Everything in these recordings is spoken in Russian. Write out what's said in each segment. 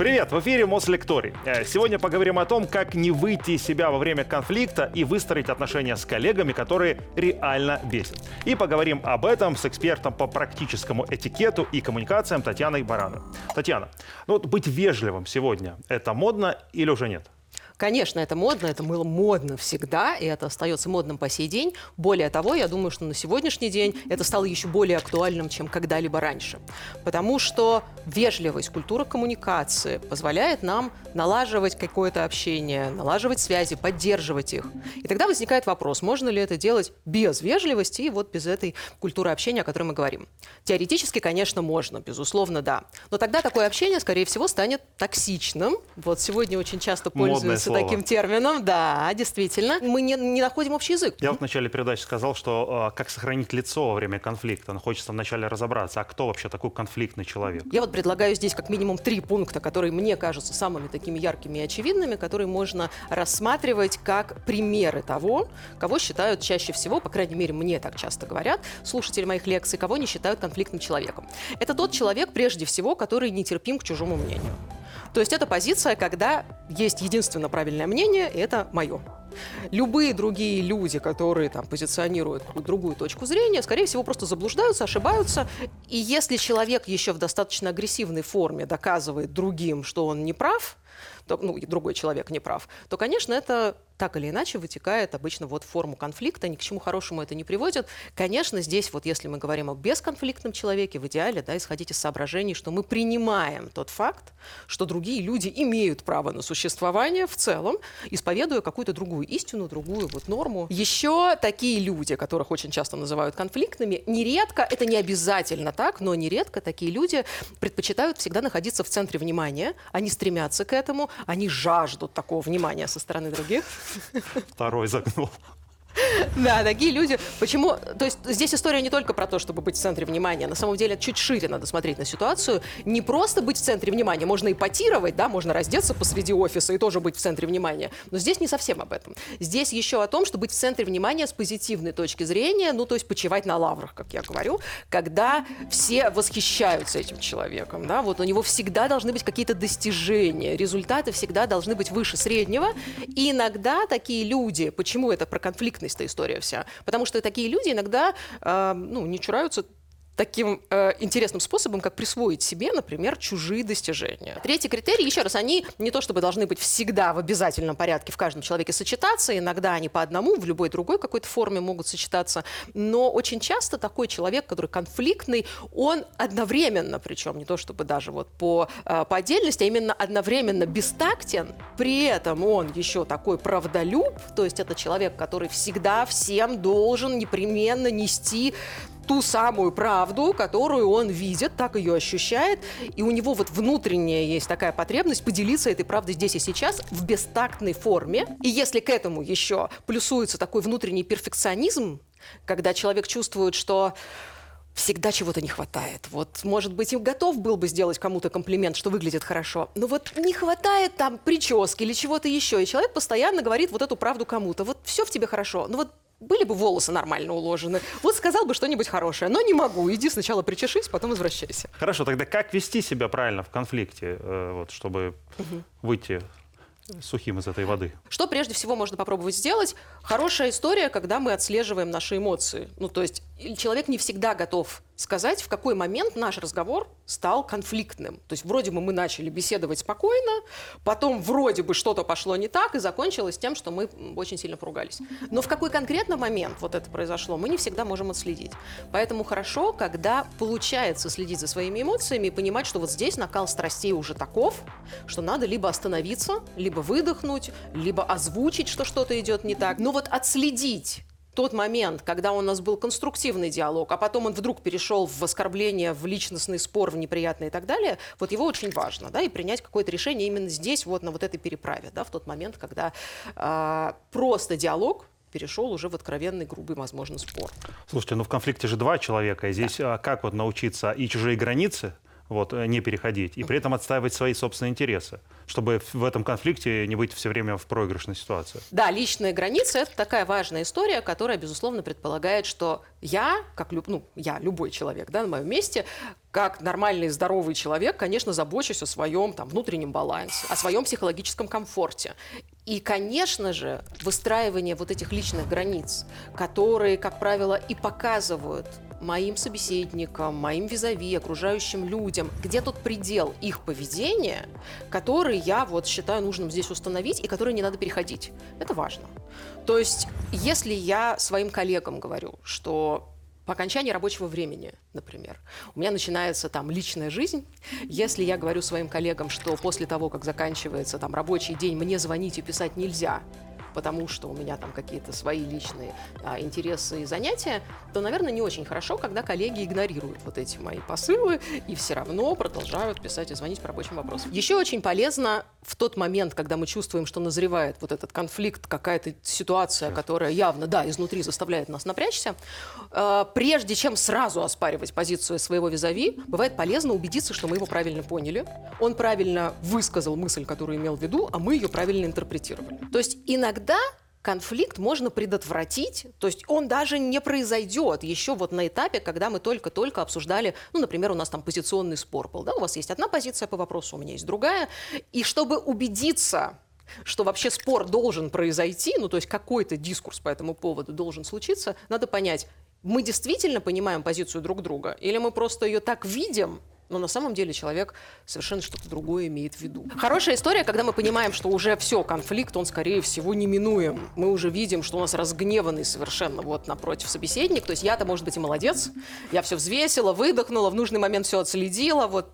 Привет, в эфире Мослекторий. Э, Сегодня поговорим о том, как не выйти из себя во время конфликта и выстроить отношения с коллегами, которые реально бесят. И поговорим об этом с экспертом по практическому этикету и коммуникациям Татьяной Барановой. Татьяна, ну вот быть вежливым сегодня – это модно или уже нет? Конечно, это модно, это было модно всегда, и это остается модным по сей день. Более того, я думаю, что на сегодняшний день это стало еще более актуальным, чем когда-либо раньше. Потому что вежливость, культура коммуникации позволяет нам налаживать какое-то общение, налаживать связи, поддерживать их. И тогда возникает вопрос, можно ли это делать без вежливости и вот без этой культуры общения, о которой мы говорим. Теоретически, конечно, можно, безусловно, да. Но тогда такое общение, скорее всего, станет токсичным. Вот сегодня очень часто пользуются слово. таким термином. Да, действительно. Мы не, не находим общий язык. Я вот в начале передачи сказал, что э, как сохранить лицо во время конфликта. Но хочется вначале разобраться, а кто вообще такой конфликтный человек? Я вот предлагаю здесь как минимум три пункта, которые мне кажутся самыми такими яркими и очевидными, которые можно рассматривать как примеры того, кого считают чаще всего, по крайней мере, мне так часто говорят, слушатели моих лекций, кого не считают конфликтным человеком. Это тот человек, прежде всего, который нетерпим к чужому мнению. То есть это позиция, когда есть единственно правильное мнение, и это мое. Любые другие люди, которые там позиционируют другую точку зрения, скорее всего, просто заблуждаются, ошибаются. И если человек еще в достаточно агрессивной форме доказывает другим, что он не прав, то, ну, и другой человек не прав, то, конечно, это так или иначе вытекает обычно вот в форму конфликта, ни к чему хорошему это не приводит. Конечно, здесь вот если мы говорим о бесконфликтном человеке, в идеале, да, исходить из соображений, что мы принимаем тот факт, что другие люди имеют право на существование в целом, исповедуя какую-то другую истину, другую вот норму. Еще такие люди, которых очень часто называют конфликтными, нередко, это не обязательно так, но нередко такие люди предпочитают всегда находиться в центре внимания, они стремятся к этому, они жаждут такого внимания со стороны других. Второй загнул. Да, такие люди. Почему? То есть здесь история не только про то, чтобы быть в центре внимания. На самом деле чуть шире надо смотреть на ситуацию. Не просто быть в центре внимания. Можно ипотировать, да, можно раздеться посреди офиса и тоже быть в центре внимания. Но здесь не совсем об этом. Здесь еще о том, что быть в центре внимания с позитивной точки зрения, ну, то есть почивать на лаврах, как я говорю, когда все восхищаются этим человеком, да, вот у него всегда должны быть какие-то достижения, результаты всегда должны быть выше среднего. И иногда такие люди, почему это про конфликтность история вся? Потому что такие люди иногда, э, ну, не чураются таким э, интересным способом, как присвоить себе, например, чужие достижения. Третий критерий, еще раз, они не то чтобы должны быть всегда в обязательном порядке в каждом человеке сочетаться, иногда они по одному, в любой другой какой-то форме могут сочетаться, но очень часто такой человек, который конфликтный, он одновременно, причем не то чтобы даже вот по, э, по отдельности, а именно одновременно бестактен, при этом он еще такой правдолюб, то есть это человек, который всегда всем должен непременно нести ту самую правду, которую он видит, так ее ощущает, и у него вот внутренняя есть такая потребность поделиться этой правдой здесь и сейчас в бестактной форме. И если к этому еще плюсуется такой внутренний перфекционизм, когда человек чувствует, что всегда чего-то не хватает. Вот, может быть, и готов был бы сделать кому-то комплимент, что выглядит хорошо, но вот не хватает там прически или чего-то еще, и человек постоянно говорит вот эту правду кому-то. Вот все в тебе хорошо, но вот были бы волосы нормально уложены. Вот сказал бы что-нибудь хорошее, но не могу. Иди сначала причешись, потом возвращайся. Хорошо, тогда как вести себя правильно в конфликте, э, вот, чтобы выйти сухим из этой воды? Что прежде всего можно попробовать сделать? Хорошая история, когда мы отслеживаем наши эмоции. Ну, то есть человек не всегда готов сказать, в какой момент наш разговор стал конфликтным. То есть вроде бы мы начали беседовать спокойно, потом вроде бы что-то пошло не так и закончилось тем, что мы очень сильно поругались. Но в какой конкретно момент вот это произошло, мы не всегда можем отследить. Поэтому хорошо, когда получается следить за своими эмоциями и понимать, что вот здесь накал страстей уже таков, что надо либо остановиться, либо выдохнуть, либо озвучить, что что-то идет не так. Но вот отследить тот момент, когда у нас был конструктивный диалог, а потом он вдруг перешел в оскорбление, в личностный спор, в неприятное и так далее, вот его очень важно, да, и принять какое-то решение именно здесь, вот на вот этой переправе, да, в тот момент, когда а, просто диалог перешел уже в откровенный, грубый, возможно, спор. Слушайте, ну в конфликте же два человека, и здесь а, как вот научиться и чужие границы вот, э, не переходить, и при этом отстаивать свои собственные интересы, чтобы в этом конфликте не быть все время в проигрышной ситуации. Да, личные границы – это такая важная история, которая, безусловно, предполагает, что я, как люб, ну, я, любой человек да, на моем месте, как нормальный здоровый человек, конечно, забочусь о своем там, внутреннем балансе, о своем психологическом комфорте. И, конечно же, выстраивание вот этих личных границ, которые, как правило, и показывают моим собеседникам, моим визави, окружающим людям, где тот предел их поведения, который я вот считаю нужным здесь установить и который не надо переходить. Это важно. То есть, если я своим коллегам говорю, что по окончании рабочего времени, например, у меня начинается там личная жизнь. Если я говорю своим коллегам, что после того, как заканчивается там рабочий день, мне звонить и писать нельзя, потому что у меня там какие-то свои личные а, интересы и занятия, то, наверное, не очень хорошо, когда коллеги игнорируют вот эти мои посылы и все равно продолжают писать и звонить по рабочим вопросам. Еще очень полезно в тот момент, когда мы чувствуем, что назревает вот этот конфликт, какая-то ситуация, которая явно, да, изнутри заставляет нас напрячься, э, прежде чем сразу оспаривать позицию своего визави, бывает полезно убедиться, что мы его правильно поняли, он правильно высказал мысль, которую имел в виду, а мы ее правильно интерпретировали. То есть иногда конфликт можно предотвратить, то есть он даже не произойдет еще вот на этапе, когда мы только-только обсуждали, ну, например, у нас там позиционный спор был, да, у вас есть одна позиция по вопросу, у меня есть другая, и чтобы убедиться, что вообще спор должен произойти, ну, то есть какой-то дискурс по этому поводу должен случиться, надо понять, мы действительно понимаем позицию друг друга, или мы просто ее так видим, но на самом деле человек совершенно что-то другое имеет в виду. Хорошая история, когда мы понимаем, что уже все, конфликт, он, скорее всего, неминуем. Мы уже видим, что у нас разгневанный совершенно вот напротив собеседник. То есть я-то, может быть, и молодец. Я все взвесила, выдохнула, в нужный момент все отследила, вот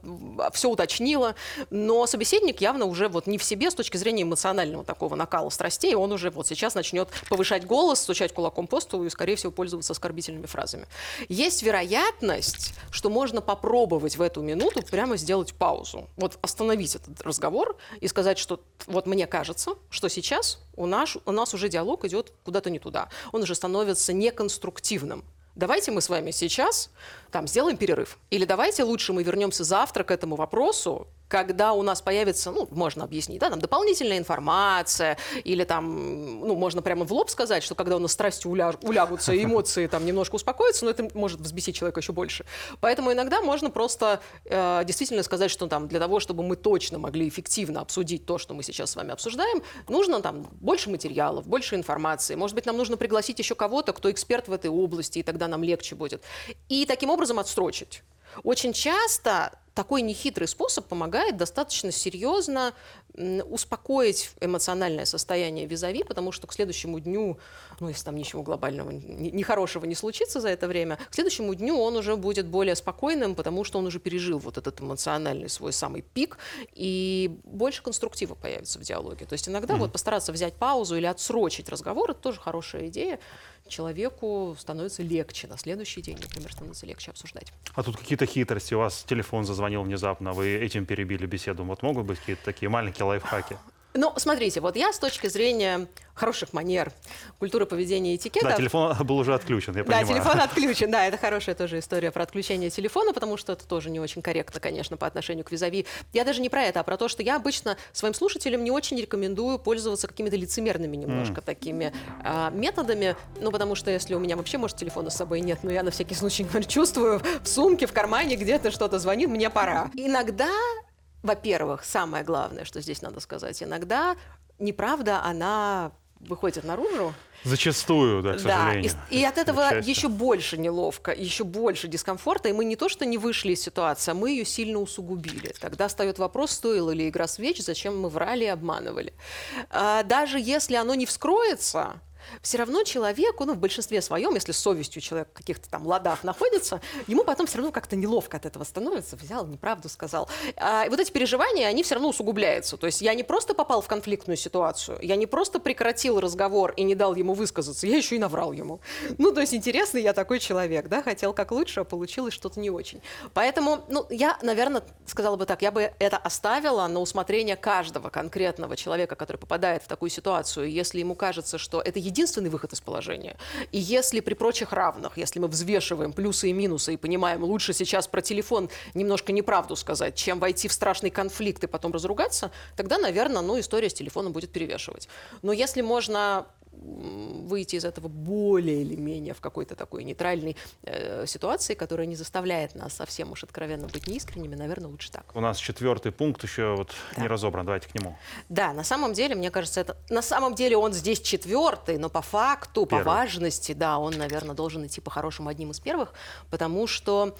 все уточнила. Но собеседник явно уже вот не в себе с точки зрения эмоционального такого накала страстей. Он уже вот сейчас начнет повышать голос, стучать кулаком по столу и, скорее всего, пользоваться оскорбительными фразами. Есть вероятность, что можно попробовать в эту минуту прямо сделать паузу. Вот остановить этот разговор и сказать, что вот мне кажется, что сейчас у нас, у нас уже диалог идет куда-то не туда. Он уже становится неконструктивным. Давайте мы с вами сейчас там сделаем перерыв. Или давайте лучше мы вернемся завтра к этому вопросу, когда у нас появится, ну, можно объяснить, да, там дополнительная информация, или там, ну, можно прямо в лоб сказать, что когда у нас страсти уляж, улягутся, и эмоции там немножко успокоятся, но это может взбесить человека еще больше. Поэтому иногда можно просто э, действительно сказать, что там для того, чтобы мы точно могли эффективно обсудить то, что мы сейчас с вами обсуждаем, нужно там больше материалов, больше информации. Может быть, нам нужно пригласить еще кого-то, кто эксперт в этой области, и тогда нам легче будет. И таким образом отстрочить. Очень часто такой нехитрый способ помогает достаточно серьезно успокоить эмоциональное состояние визави, потому что к следующему дню, ну, если там ничего глобального, нехорошего не случится за это время, к следующему дню он уже будет более спокойным, потому что он уже пережил вот этот эмоциональный свой самый пик, и больше конструктива появится в диалоге. То есть иногда mm-hmm. вот постараться взять паузу или отсрочить разговор, это тоже хорошая идея человеку становится легче. На следующий день, например, становится легче обсуждать. А тут какие-то хитрости. У вас телефон зазвонил внезапно, вы этим перебили беседу. Вот могут быть какие-то такие маленькие лайфхаки? Ну, смотрите, вот я с точки зрения хороших манер, культуры поведения и этикета... Да, телефон был уже отключен, я понимаю. Да, телефон отключен, да, это хорошая тоже история про отключение телефона, потому что это тоже не очень корректно, конечно, по отношению к визави. Я даже не про это, а про то, что я обычно своим слушателям не очень рекомендую пользоваться какими-то лицемерными немножко mm. такими а, методами, ну, потому что если у меня вообще, может, телефона с собой нет, но я на всякий случай чувствую в сумке, в кармане где-то что-то звонит, мне пора. Иногда во-первых, самое главное, что здесь надо сказать, иногда неправда, она выходит наружу. Зачастую, да, к сожалению. Да, и, и от этого еще больше неловко, еще больше дискомфорта, и мы не то, что не вышли из ситуации, а мы ее сильно усугубили. Тогда встает вопрос, стоила ли игра свеч, зачем мы врали и обманывали. А, даже если оно не вскроется, все равно человеку, ну, в большинстве своем, если совестью человек в каких-то там ладах находится, ему потом все равно как-то неловко от этого становится. Взял, неправду сказал. А, вот эти переживания, они все равно усугубляются. То есть я не просто попал в конфликтную ситуацию, я не просто прекратил разговор и не дал ему высказаться, я еще и наврал ему. Ну, то есть интересный я такой человек, да, хотел как лучше, а получилось что-то не очень. Поэтому, ну, я, наверное, сказала бы так, я бы это оставила на усмотрение каждого конкретного человека, который попадает в такую ситуацию. Если ему кажется, что это единственное единственный выход из положения. И если при прочих равных, если мы взвешиваем плюсы и минусы и понимаем, лучше сейчас про телефон немножко неправду сказать, чем войти в страшный конфликт и потом разругаться, тогда, наверное, ну, история с телефоном будет перевешивать. Но если можно выйти из этого более или менее в какой-то такой нейтральной э, ситуации, которая не заставляет нас совсем уж откровенно быть неискренними, наверное, лучше так. У нас четвертый пункт еще вот да. не разобран. Давайте к нему. Да, на самом деле, мне кажется, это на самом деле он здесь четвертый, но по факту, Первый. по важности, да, он, наверное, должен идти по-хорошему одним из первых, потому что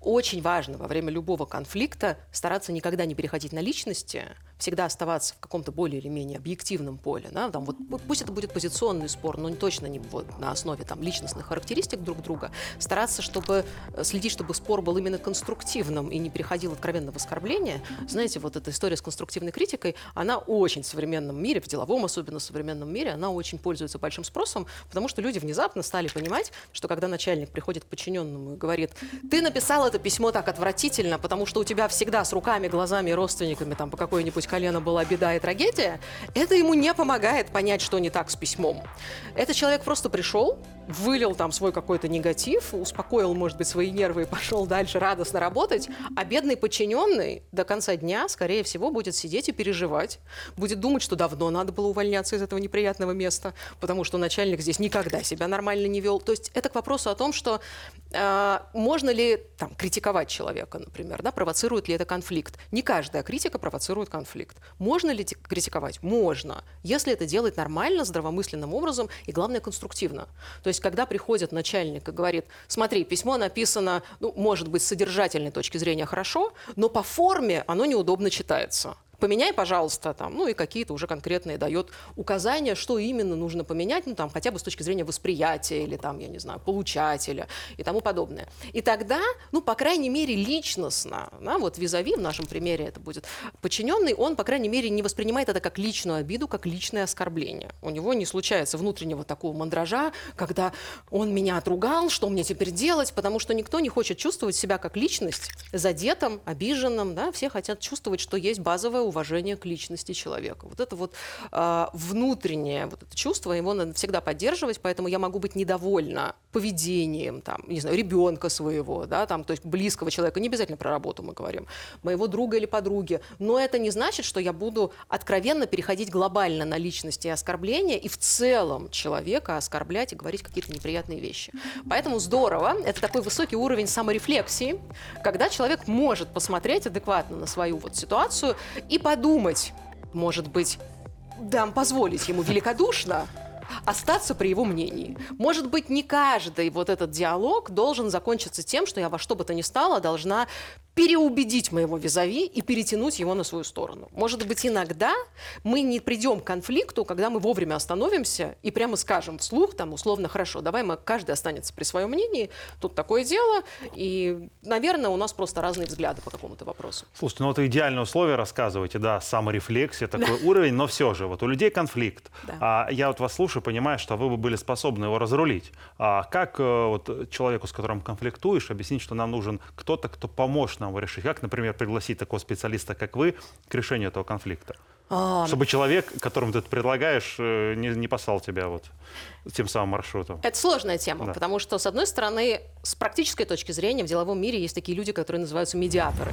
очень важно во время любого конфликта стараться никогда не переходить на личности, всегда оставаться в каком-то более или менее объективном поле. Да? Там, вот, пусть это будет позиционный спор, но точно не вот, на основе там, личностных характеристик друг друга. Стараться, чтобы э, следить, чтобы спор был именно конструктивным и не переходил откровенно в оскорбление. Знаете, вот эта история с конструктивной критикой, она очень в современном мире, в деловом особенно современном мире, она очень пользуется большим спросом, потому что люди внезапно стали понимать, что когда начальник приходит к подчиненному и говорит, ты написал это письмо так отвратительно, потому что у тебя всегда с руками, глазами и родственниками там по какой-нибудь колено была беда и трагедия, это ему не помогает понять, что не так с письмом. Этот человек просто пришел, вылил там свой какой-то негатив, успокоил, может быть, свои нервы и пошел дальше радостно работать, а бедный подчиненный до конца дня, скорее всего, будет сидеть и переживать, будет думать, что давно надо было увольняться из этого неприятного места, потому что начальник здесь никогда себя нормально не вел. То есть это к вопросу о том, что э, можно ли там, критиковать человека, например, да, провоцирует ли это конфликт. Не каждая критика провоцирует конфликт. Можно ли критиковать? Можно, если это делать нормально, здравомысленным образом и, главное, конструктивно. То есть есть, когда приходит начальник и говорит, смотри, письмо написано, ну, может быть, с содержательной точки зрения хорошо, но по форме оно неудобно читается поменяй, пожалуйста, там, ну и какие-то уже конкретные дает указания, что именно нужно поменять, ну там хотя бы с точки зрения восприятия или там, я не знаю, получателя и тому подобное. И тогда, ну, по крайней мере, личностно, да, вот визави, в нашем примере это будет подчиненный, он, по крайней мере, не воспринимает это как личную обиду, как личное оскорбление. У него не случается внутреннего такого мандража, когда он меня отругал, что мне теперь делать, потому что никто не хочет чувствовать себя как личность задетым, обиженным, да, все хотят чувствовать, что есть базовая уважение к личности человека. Вот это вот э, внутреннее вот это чувство, его надо всегда поддерживать, поэтому я могу быть недовольна поведением, там, не знаю, ребенка своего, да, там, то есть близкого человека, не обязательно про работу мы говорим, моего друга или подруги, но это не значит, что я буду откровенно переходить глобально на личности и оскорбления и в целом человека оскорблять и говорить какие-то неприятные вещи. Поэтому здорово, это такой высокий уровень саморефлексии, когда человек может посмотреть адекватно на свою вот ситуацию и подумать, может быть, дам позволить ему великодушно остаться при его мнении. Может быть, не каждый вот этот диалог должен закончиться тем, что я во что бы то ни стало должна переубедить моего визави и перетянуть его на свою сторону. Может быть, иногда мы не придем к конфликту, когда мы вовремя остановимся и прямо скажем вслух, там, условно, хорошо, давай мы, каждый останется при своем мнении, тут такое дело, и, наверное, у нас просто разные взгляды по какому-то вопросу. Слушайте, ну это идеальное условие, рассказывайте, да, саморефлексия, такой уровень, но все же, вот у людей конфликт. Да. А я вот вас слушаю, понимаю, что вы бы были способны его разрулить. А как э, вот человеку, с которым конфликтуешь, объяснить, что нам нужен кто-то, кто поможет нам его решить? Как, например, пригласить такого специалиста, как вы, к решению этого конфликта? А, Чтобы человек, которому ты это предлагаешь, э, не, не послал тебя вот тем самым маршрутом. Это сложная тема, да. потому что, с одной стороны, с практической точки зрения, в деловом мире есть такие люди, которые называются медиаторы.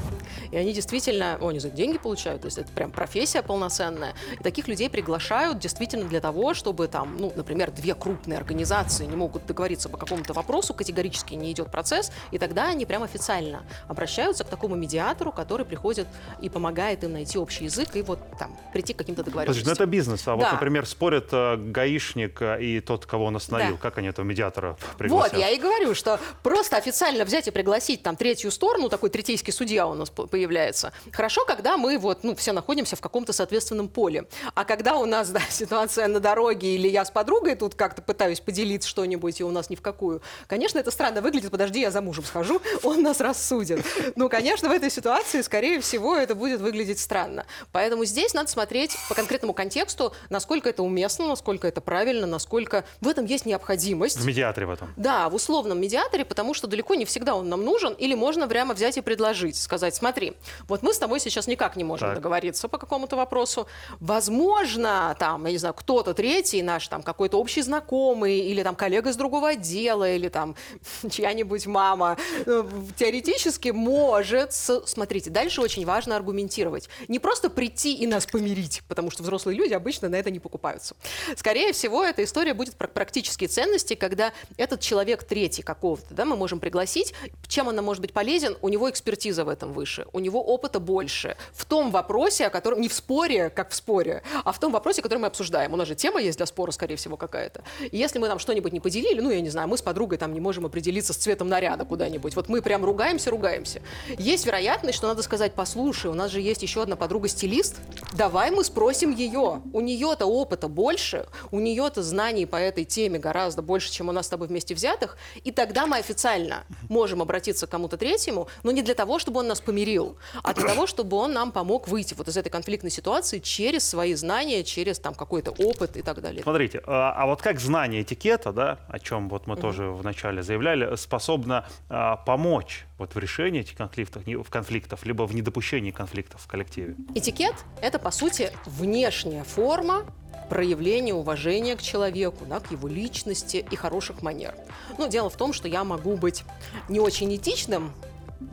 И они действительно, о, они за деньги получают, то есть это прям профессия полноценная. И таких людей приглашают действительно для того, чтобы там, ну, например, две крупные организации не могут договориться по какому-то вопросу, категорически не идет процесс, и тогда они прям официально обращаются к такому медиатору, который приходит и помогает им найти общий язык и вот там прийти к каким-то договоренностям. Подожди, ну это бизнес. А да. вот, например, спорят э, гаишник э, и тот, кого он остановил. Да. Как они этого медиатора пригласят? Вот, я и говорю, что просто официально взять и пригласить там третью сторону, такой третейский судья у нас появляется. Хорошо, когда мы вот, ну, все находимся в каком-то соответственном поле. А когда у нас, да, ситуация на дороге или я с подругой тут как-то пытаюсь поделиться что-нибудь, и у нас ни в какую, конечно, это странно выглядит. Подожди, я за мужем схожу, он нас рассудит. Ну, конечно, в этой ситуации, скорее всего, это будет выглядеть странно. Поэтому здесь надо смотреть по конкретному контексту, насколько это уместно, насколько это правильно, насколько в этом есть необходимость. В медиаторе в этом. Да, в условном медиаторе, потому что далеко не всегда он нам нужен, или можно прямо взять и предложить, сказать, смотри, вот мы с тобой сейчас никак не можем Так. договориться по какому-то вопросу. Возможно, там, я не знаю, кто-то третий наш, там, какой-то общий знакомый, или там коллега из другого отдела, или там чья-нибудь мама, э, теоретически может... Смотрите, дальше очень важно аргументировать. Не просто прийти и нас помирить, потому что взрослые люди обычно на это не покупаются. Скорее всего, эта история будет про практические ценности, когда этот человек третий какого-то, да, мы можем пригласить. Чем она может быть полезен? У него экспертиза в этом выше, у него опыта больше. В том вопросе, о котором... Не в споре, как в споре, а в том вопросе, который мы обсуждаем. У нас же тема есть для спора, скорее всего, какая-то. И если мы там что-нибудь не поделили, ну, я не знаю, мы с подругой там не можем определиться с цветом наряда куда-нибудь. Вот мы прям ругаемся, ругаемся. Есть вероятность, что надо сказать, послушай, у нас же есть еще одна подруга-стилист, давай мы спросим ее. У нее-то опыта больше, у нее-то знаний по этой теме гораздо больше, чем у нас с тобой вместе взятых, и тогда мы официально можем обратиться к кому-то третьему, но не для того, чтобы он нас помирил, а для того, чтобы он нам помог выйти вот из этой конфликтной ситуации через свои знания, через там какой-то опыт и так далее. Смотрите, а а вот как знание этикета, да, о чем вот мы тоже вначале заявляли, способно а, помочь вот в решении этих конфликтов, в конфликтов, либо в недопущении конфликтов в коллективе? Этикет – это, по сути, внешняя форма проявления уважения к человеку, да, к его личности и хороших манер. Ну, дело в том, что я могу быть не очень этичным,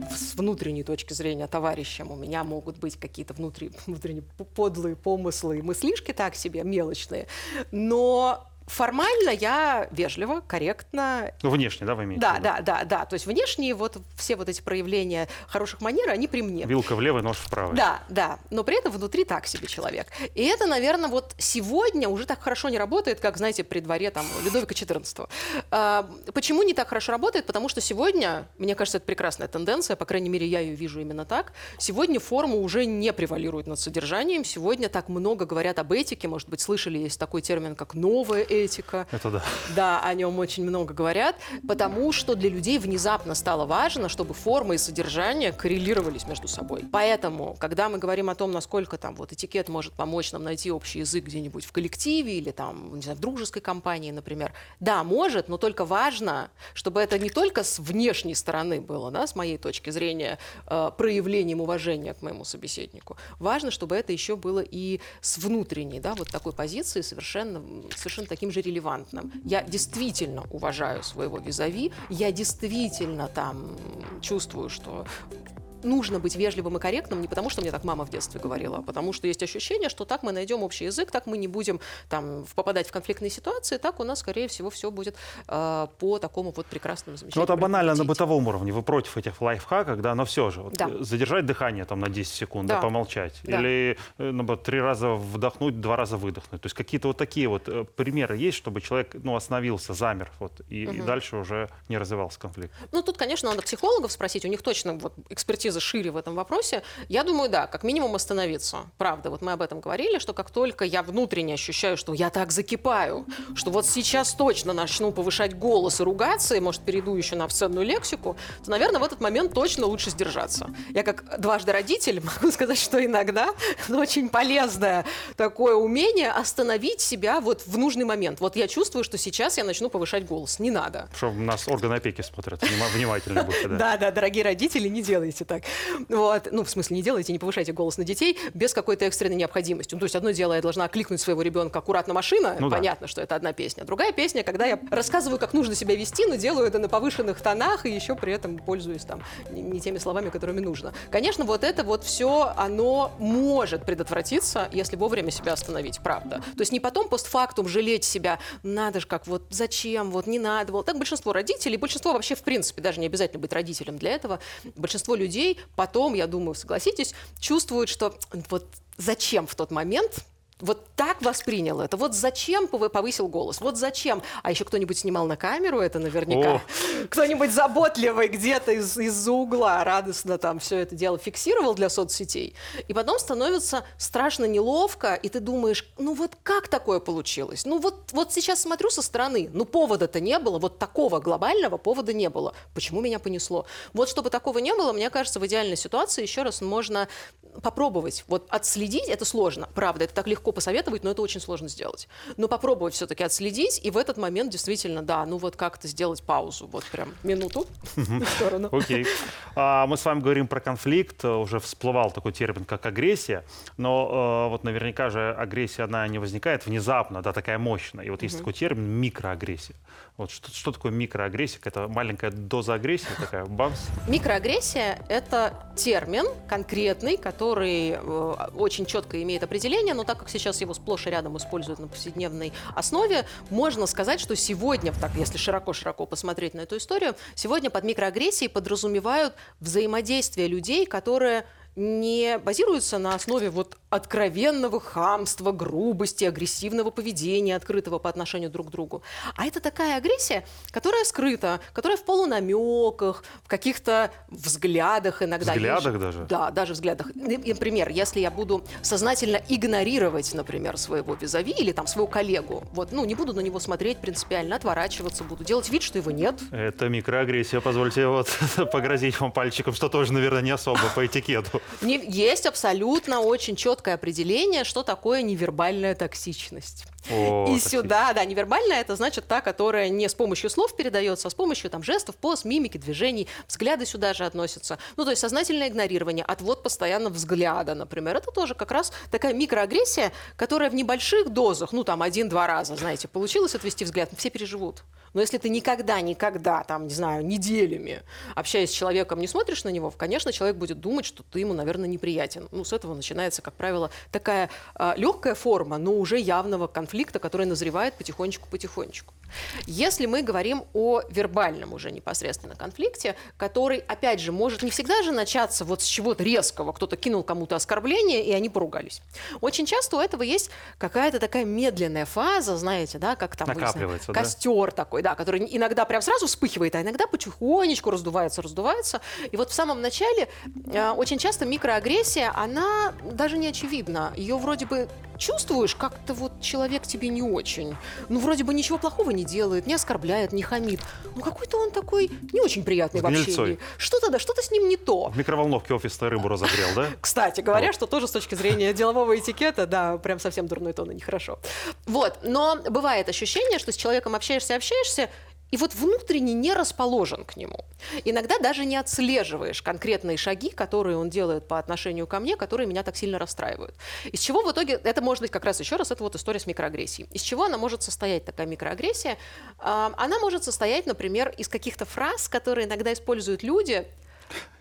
с внутренней точки зрения товарищем у меня могут быть какие-то внутренние подлые помыслы и мыслишки так себе, мелочные, но формально я вежливо, корректно Ну, внешне, да, вы имеете в да, виду? да, да, да. То есть внешние вот все вот эти проявления хороших манер, они при мне. Вилка в левый, нож в правый. Да, да, но при этом внутри так себе человек. И это, наверное, вот сегодня уже так хорошо не работает, как, знаете, при дворе там Людовика XIV. А, почему не так хорошо работает? Потому что сегодня, мне кажется, это прекрасная тенденция, по крайней мере, я ее вижу именно так. Сегодня форма уже не превалирует над содержанием. Сегодня так много говорят об этике. Может быть, слышали, есть такой термин, как новая этика. Это да. Да, о нем очень много говорят, потому что для людей внезапно стало важно, чтобы форма и содержание коррелировались между собой. Поэтому, когда мы говорим о том, насколько там вот этикет может помочь нам найти общий язык где-нибудь в коллективе или там, не знаю, в дружеской компании, например, да, может, но только важно, чтобы это не только с внешней стороны было, да, с моей точки зрения, э, проявлением уважения к моему собеседнику. Важно, чтобы это еще было и с внутренней, да, вот такой позиции совершенно, совершенно таким же релевантным. Я действительно уважаю своего визави, я действительно там чувствую, что нужно быть вежливым и корректным не потому, что мне так мама в детстве говорила, а потому что есть ощущение, что так мы найдем общий язык, так мы не будем там попадать в конфликтные ситуации, так у нас, скорее всего, все будет э, по такому вот прекрасному Ну, замечательному. это банально на бытовом уровне. Вы против этих лайфхаков, да, но все же. Вот, Да. э, Задержать дыхание там на 10 секунд, да, Да. помолчать. Да. Или наоборот, три раза вдохнуть, два раза выдохнуть. То есть какие-то вот такие вот э, примеры есть, чтобы человек ну, остановился, замер, вот, и, и дальше уже не развивался конфликт. Ну, тут, конечно, надо психологов спросить, у них точно вот экспертиза шире в этом вопросе. Я думаю, да, как минимум остановиться. Правда, вот мы об этом говорили, что как только я внутренне ощущаю, что я так закипаю, что вот сейчас точно начну повышать голос и ругаться, и, может, перейду еще на обсценную лексику, то, наверное, в этот момент точно лучше сдержаться. Я как дважды родитель могу сказать, что иногда ну, очень полезное такое умение остановить себя вот в нужный момент. Вот я чувствую, что сейчас я начну повышать голос. Не надо. Что нас органы опеки смотрят, внима- внимательно будьте. Да, да, дорогие родители, не делайте так. Вот. Ну, в смысле, не делайте, не повышайте голос на детей без какой-то экстренной необходимости. Ну, то есть одно дело, я должна окликнуть своего ребенка аккуратно машина, Ну да. понятно, что это одна песня. Другая песня, когда я рассказываю, как нужно себя вести, но делаю это на повышенных тонах и еще при этом пользуюсь там не, не теми словами, которыми нужно. Конечно, вот это вот все, оно может предотвратиться, если вовремя себя остановить, правда. То есть не потом постфактум жалеть себя, надо же как, вот зачем, вот не надо было. Так большинство родителей, большинство вообще в принципе, даже не обязательно быть родителем для этого, большинство людей потом, я думаю, согласитесь, чувствуют, что вот зачем в тот момент вот так воспринял это. Вот зачем пов- повысил голос? Вот зачем? А еще кто-нибудь снимал на камеру это наверняка. Кто-нибудь заботливый где-то из- из-за угла радостно там все это дело фиксировал для соцсетей. И потом становится страшно неловко, и ты думаешь, ну вот как такое получилось? Ну вот, вот сейчас смотрю со стороны, ну повода-то не было, вот такого глобального повода не было. Почему меня понесло? Вот чтобы такого не было, мне кажется, в идеальной ситуации еще раз можно попробовать. Вот отследить это сложно, правда, это так легко посоветовать, но это очень сложно сделать. Но попробовать все-таки отследить, и в этот момент действительно, да, ну вот как-то сделать паузу, вот прям минуту в сторону. Окей. А, мы с вами говорим про конфликт, уже всплывал такой термин, как агрессия, но э, вот наверняка же агрессия, она не возникает внезапно, да, такая мощная. И вот есть такой термин микроагрессия. Вот что, что такое микроагрессия? Это маленькая доза агрессии такая, бамс? Микроагрессия — это термин конкретный, который э, очень четко имеет определение, но так как сейчас его сплошь и рядом используют на повседневной основе, можно сказать, что сегодня, так если широко-широко посмотреть на эту историю, сегодня под микроагрессией подразумевают взаимодействие людей, которые не базируются на основе вот откровенного хамства, грубости, агрессивного поведения, открытого по отношению друг к другу. А это такая агрессия, которая скрыта, которая в полунамеках, в каких-то взглядах иногда. Взглядах даже? Да, даже взглядах. Например, если я буду сознательно игнорировать, например, своего визави или там своего коллегу, вот, ну, не буду на него смотреть принципиально, отворачиваться буду, делать вид, что его нет. Это микроагрессия, позвольте вот погрозить вам пальчиком, что тоже, наверное, не особо по этикету. Есть абсолютно очень четкое определение, что такое невербальная токсичность. О, и сюда, да, невербальная это значит та, которая не с помощью слов передается, а с помощью там жестов, поз, мимики, движений, взгляды сюда же относятся. Ну, то есть сознательное игнорирование, отвод постоянно взгляда, например, это тоже как раз такая микроагрессия, которая в небольших дозах, ну, там, один-два раза, знаете, получилось отвести взгляд, все переживут. Но если ты никогда, никогда, там, не знаю, неделями, общаясь с человеком, не смотришь на него, конечно, человек будет думать, что ты ему, наверное, неприятен. Ну, с этого начинается, как правило, такая э, легкая форма, но уже явного конфликта, который назревает потихонечку-потихонечку. Если мы говорим о вербальном уже непосредственно конфликте, который, опять же, может не всегда же начаться вот с чего-то резкого, кто-то кинул кому-то оскорбление, и они поругались. Очень часто у этого есть какая-то такая медленная фаза, знаете, да, как там, Накапливается, знаю, костер такой, да, который иногда прям сразу вспыхивает, а иногда потихонечку раздувается, раздувается. И вот в самом начале э, очень часто микроагрессия, она даже не очевидна. Ее вроде бы чувствуешь, как-то вот человек тебе не очень. Ну, вроде бы ничего плохого не делает, не оскорбляет, не хамит. Ну, какой-то он такой не очень приятный С в общении. гнильцой. Что-то, да, что-то с ним не то. В микроволновке офисной рыбу разогрел, да? Кстати говоря, Вот. что тоже с точки зрения делового этикета, да, прям совсем дурной тон и нехорошо. Вот, но бывает ощущение, что с человеком общаешься, общаешься, и вот внутренне не расположен к нему. Иногда даже не отслеживаешь конкретные шаги, которые он делает по отношению ко мне, которые меня так сильно расстраивают. Из чего в итоге, это может быть как раз еще раз, это вот история с микроагрессией. Из чего она может состоять, такая микроагрессия? А, Она может состоять, например, из каких-то фраз, которые иногда используют люди,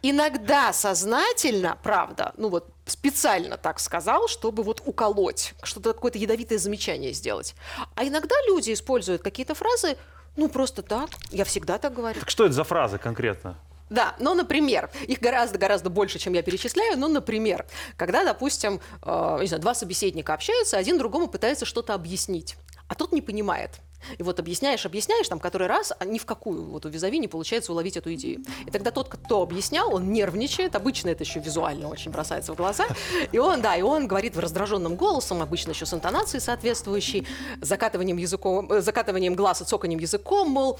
иногда сознательно, правда, ну вот специально так сказал, чтобы вот уколоть, что-то какое-то ядовитое замечание сделать. А иногда люди используют какие-то фразы, ну просто так, я всегда так говорю. Так что это за фразы конкретно? Да, ну, например, их гораздо-гораздо больше, чем я перечисляю, но, например, когда, допустим, э, не знаю, два собеседника общаются, один другому пытается что-то объяснить, а тот не понимает. И вот объясняешь, объясняешь, там, который раз, а ни в какую вот у визави не получается уловить эту идею. И тогда тот, кто объяснял, он нервничает, обычно это еще визуально очень бросается в глаза, и он, да, и он говорит в раздраженным голосом, обычно еще с интонацией соответствующей, закатыванием, языком, э, закатыванием глаз и цоканием языком, мол,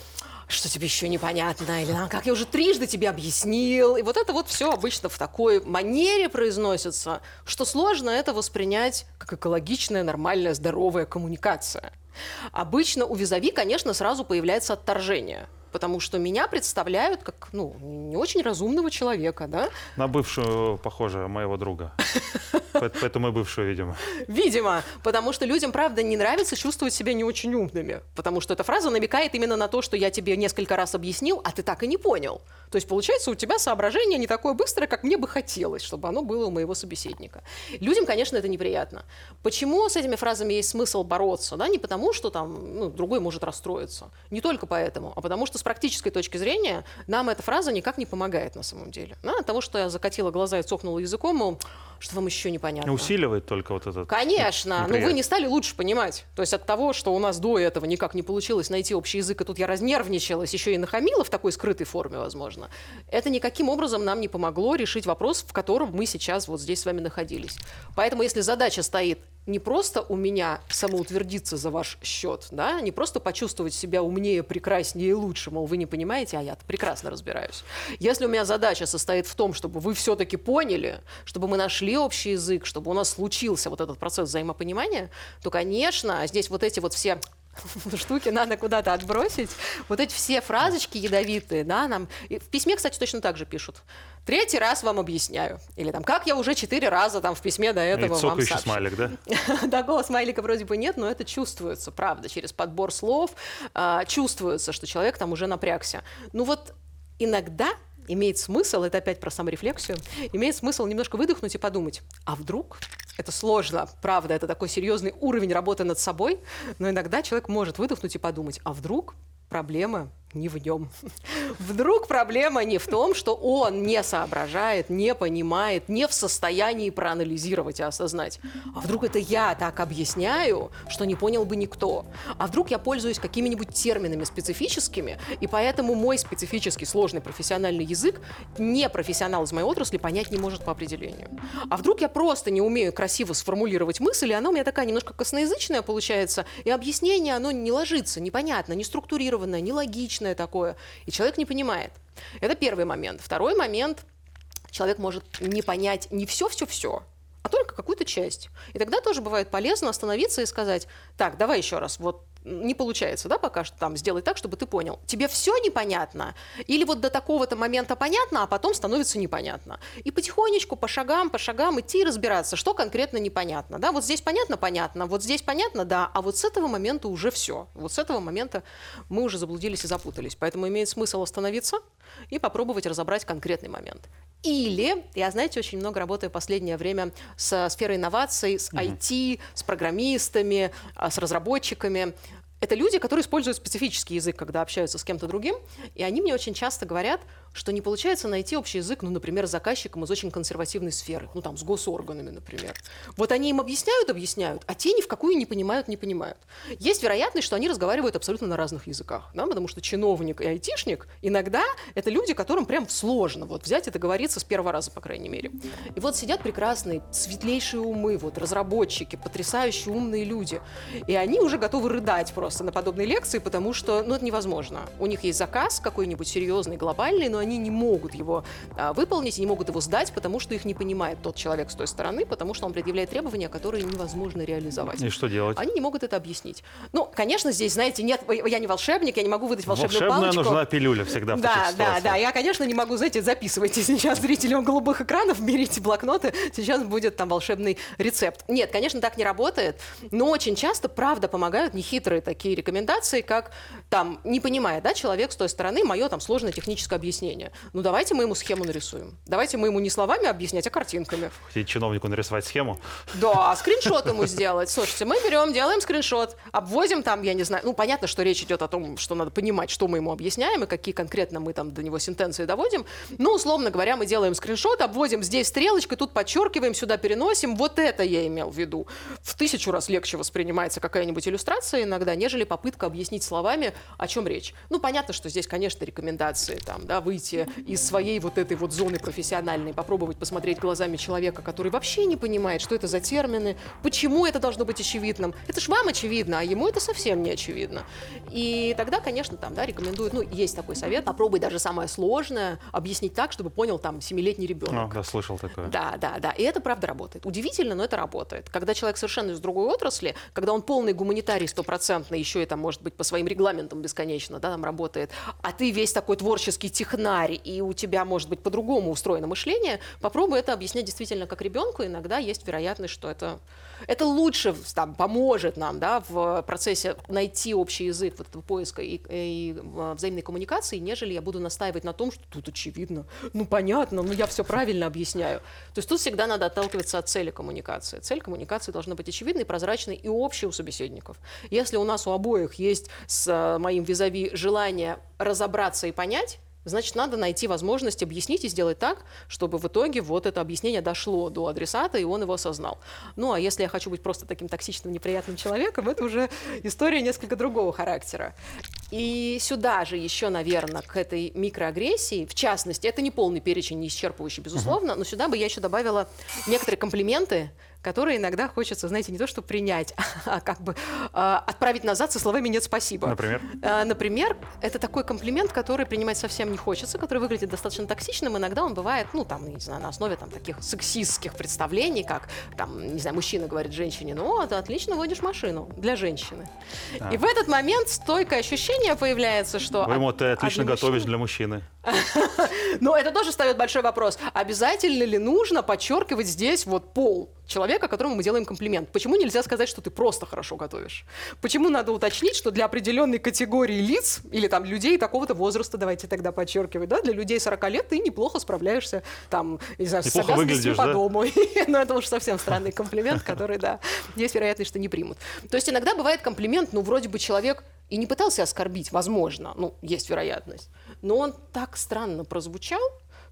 что тебе еще непонятно, или «А, как я уже трижды тебе объяснил. И вот это вот все обычно в такой манере произносится, что сложно это воспринять как экологичная, нормальная, здоровая коммуникация. Обычно у визави, конечно, сразу появляется отторжение. Потому что меня представляют как, ну, не очень разумного человека, да? На бывшую, похоже, моего друга. По- Поэтому и бывшую, видимо. Видимо, потому что людям, правда, не нравится чувствовать себя не очень умными. Потому что эта фраза намекает именно на то, что я тебе несколько раз объяснил, а ты так и не понял. То есть, получается, у тебя соображение не такое быстрое, как мне бы хотелось, чтобы оно было у моего собеседника. Людям, конечно, это неприятно. Почему с этими фразами есть смысл бороться? Да? Не потому, что там ну, другой может расстроиться. Не только поэтому, а потому что с практической точки зрения нам эта фраза никак не помогает на самом деле. Да? От того, что я закатила глаза и цокнула языком, мол, что вам еще непонятно. Усиливает только вот этот... Конечно, но вы неприятие. не стали лучше понимать. То есть от того, что у нас до этого никак не получилось найти общий язык, и тут я разнервничалась, еще и нахамила в такой скрытой форме, возможно, это никаким образом нам не помогло решить вопрос, в котором мы сейчас вот здесь с вами находились. Поэтому если задача стоит не просто у меня самоутвердиться за ваш счет, да, не просто почувствовать себя умнее, прекраснее и лучше, мол, вы не понимаете, а я прекрасно разбираюсь. Если у меня задача состоит в том, чтобы вы все-таки поняли, чтобы мы нашли общий язык, чтобы у нас случился вот этот процесс взаимопонимания, то, конечно, здесь вот эти вот все штуки надо куда-то отбросить. Вот эти все фразочки ядовитые, да, нам... И в письме, кстати, точно так же пишут. Третий раз вам объясняю. Или там, как я уже четыре раза там в письме до этого И вам еще сообщил. смайлик, да? Такого смайлика вроде бы нет, но это чувствуется, правда, через подбор слов. а, чувствуется, что человек там уже напрягся. Ну вот иногда имеет смысл, это опять про саморефлексию, имеет смысл немножко выдохнуть и подумать, а вдруг это сложно, правда, это такой серьезный уровень работы над собой, но иногда человек может выдохнуть и подумать, а вдруг проблема не в нем. Вдруг проблема не в том, что он не соображает, не понимает, не в состоянии проанализировать и осознать. А вдруг это я так объясняю, что не понял бы никто. А вдруг я пользуюсь какими-нибудь терминами специфическими, и поэтому мой специфический сложный профессиональный язык не профессионал из моей отрасли понять не может по определению. А вдруг я просто не умею красиво сформулировать мысль, и она у меня такая немножко косноязычная получается, и объяснение, оно не ложится, непонятно, не структурированное, не логичное такое, и человек не понимает. Это первый момент. Второй момент, человек может не понять не все-все-все, а только какую-то часть. И тогда тоже бывает полезно остановиться и сказать, так, давай еще раз, вот не получается, да, пока что там сделать так, чтобы ты понял. Тебе все непонятно? Или вот до такого-то момента понятно, а потом становится непонятно. И потихонечку, по шагам, по шагам идти и разбираться, что конкретно непонятно. Да, вот здесь понятно, понятно, вот здесь понятно, да, а вот с этого момента уже все. Вот с этого момента мы уже заблудились и запутались. Поэтому имеет смысл остановиться и попробовать разобрать конкретный момент. Или, я, знаете, очень много работаю в последнее время с сферой инноваций, с IT, с программистами, а, с разработчиками. Это люди, которые используют специфический язык, когда общаются с кем-то другим, и они мне очень часто говорят, что не получается найти общий язык, ну, например, с заказчиком из очень консервативной сферы, ну, там, с госорганами, например. Вот они им объясняют, объясняют, а те ни в какую не понимают, не понимают. Есть вероятность, что они разговаривают абсолютно на разных языках, да, потому что чиновник и айтишник иногда это люди, которым прям сложно вот взять и договориться с первого раза, по крайней мере. И вот сидят прекрасные, светлейшие умы, вот, разработчики, потрясающие умные люди, и они уже готовы рыдать просто на подобной лекции, потому что, ну, это невозможно. У них есть заказ какой-нибудь серьезный, глобальный, но они не могут его а, выполнить не могут его сдать, потому что их не понимает тот человек с той стороны, потому что он предъявляет требования, которые невозможно реализовать. И что делать? Они не могут это объяснить. Ну, конечно, здесь, знаете, нет, я не волшебник, я не могу выдать волшебную Волшебная палочку. нужна пилюля всегда в Да, да, да. Я, конечно, не могу, знаете, записывайте сейчас зрителям голубых экранов, берите блокноты, сейчас будет там волшебный рецепт. Нет, конечно, так не работает, но очень часто, правда, помогают нехитрые такие рекомендации, как там, не понимая, да, человек с той стороны, мое там сложное техническое объяснение. Ну, давайте мы ему схему нарисуем. Давайте мы ему не словами объяснять, а картинками. Хотите чиновнику нарисовать схему? Да, скриншот ему сделать. Слушайте, мы берем, делаем скриншот, обвозим там, я не знаю, ну, понятно, что речь идет о том, что надо понимать, что мы ему объясняем и какие конкретно мы там до него сентенции доводим. Ну, условно говоря, мы делаем скриншот, обводим здесь стрелочкой, тут подчеркиваем, сюда переносим. Вот это я имел в виду. В тысячу раз легче воспринимается какая-нибудь иллюстрация иногда, нежели попытка объяснить словами, о чем речь. Ну, понятно, что здесь, конечно, рекомендации там, да, выйти из своей вот этой вот зоны профессиональной, попробовать посмотреть глазами человека, который вообще не понимает, что это за термины, почему это должно быть очевидным. Это ж вам очевидно, а ему это совсем не очевидно. И тогда, конечно, там, да, рекомендуют, ну, есть такой совет, попробуй даже самое сложное объяснить так, чтобы понял там семилетний ребенок. А, да, слышал такое. Да, да, да. И это правда работает. Удивительно, но это работает. Когда человек совершенно из другой отрасли, когда он полный гуманитарий стопроцентный, еще там, может быть, по своим регламентам бесконечно, да, там работает, а ты весь такой творческий технарь, и у тебя, может быть, по-другому устроено мышление, попробуй это объяснять действительно как ребенку. Иногда есть вероятность, что это, это лучше там, поможет нам да, в процессе найти общий язык вот этого поиска и, и э, взаимной коммуникации, нежели я буду настаивать на том, что тут очевидно, ну понятно, ну я все правильно объясняю. То есть тут всегда надо отталкиваться от цели коммуникации. Цель коммуникации должна быть очевидной, прозрачной и общей у собеседников. Если у нас у обоих есть с э, моим визави желание разобраться и понять, Значит, надо найти возможность объяснить и сделать так, чтобы в итоге вот это объяснение дошло до адресата, и он его осознал. Ну, а если я хочу быть просто таким токсичным, неприятным человеком, это уже история несколько другого характера. И сюда же еще, наверное, к этой микроагрессии, в частности, это не полный перечень, не исчерпывающий, безусловно, но сюда бы я еще добавила некоторые комплименты, которые иногда хочется, знаете, не то что принять, а как бы э, отправить назад со словами «нет, спасибо». Например? Э, например, это такой комплимент, который принимать совсем не хочется, который выглядит достаточно токсичным. Иногда он бывает, ну, там, не знаю, на основе там таких сексистских представлений, как, там, не знаю, мужчина говорит женщине, ну, ты отлично водишь машину для женщины. А. И в этот момент стойкое ощущение появляется, что... По-моему, од- ты отлично одни готовишь мужчины- для мужчины. но это тоже встает большой вопрос. Обязательно ли нужно подчеркивать здесь вот пол человека, которому мы делаем комплимент? Почему нельзя сказать, что ты просто хорошо готовишь? Почему надо уточнить, что для определенной категории лиц или там людей такого-то возраста, давайте тогда подчеркивать, да, для людей 40 лет ты неплохо справляешься там, не знаю, с Неплохо обязанностями выглядишь, по да? дому. Но это уж совсем странный комплимент, который, да, есть вероятность, что не примут. То есть иногда бывает комплимент, ну, вроде бы человек и не пытался оскорбить, возможно, ну, есть вероятность, но он так странно прозвучал,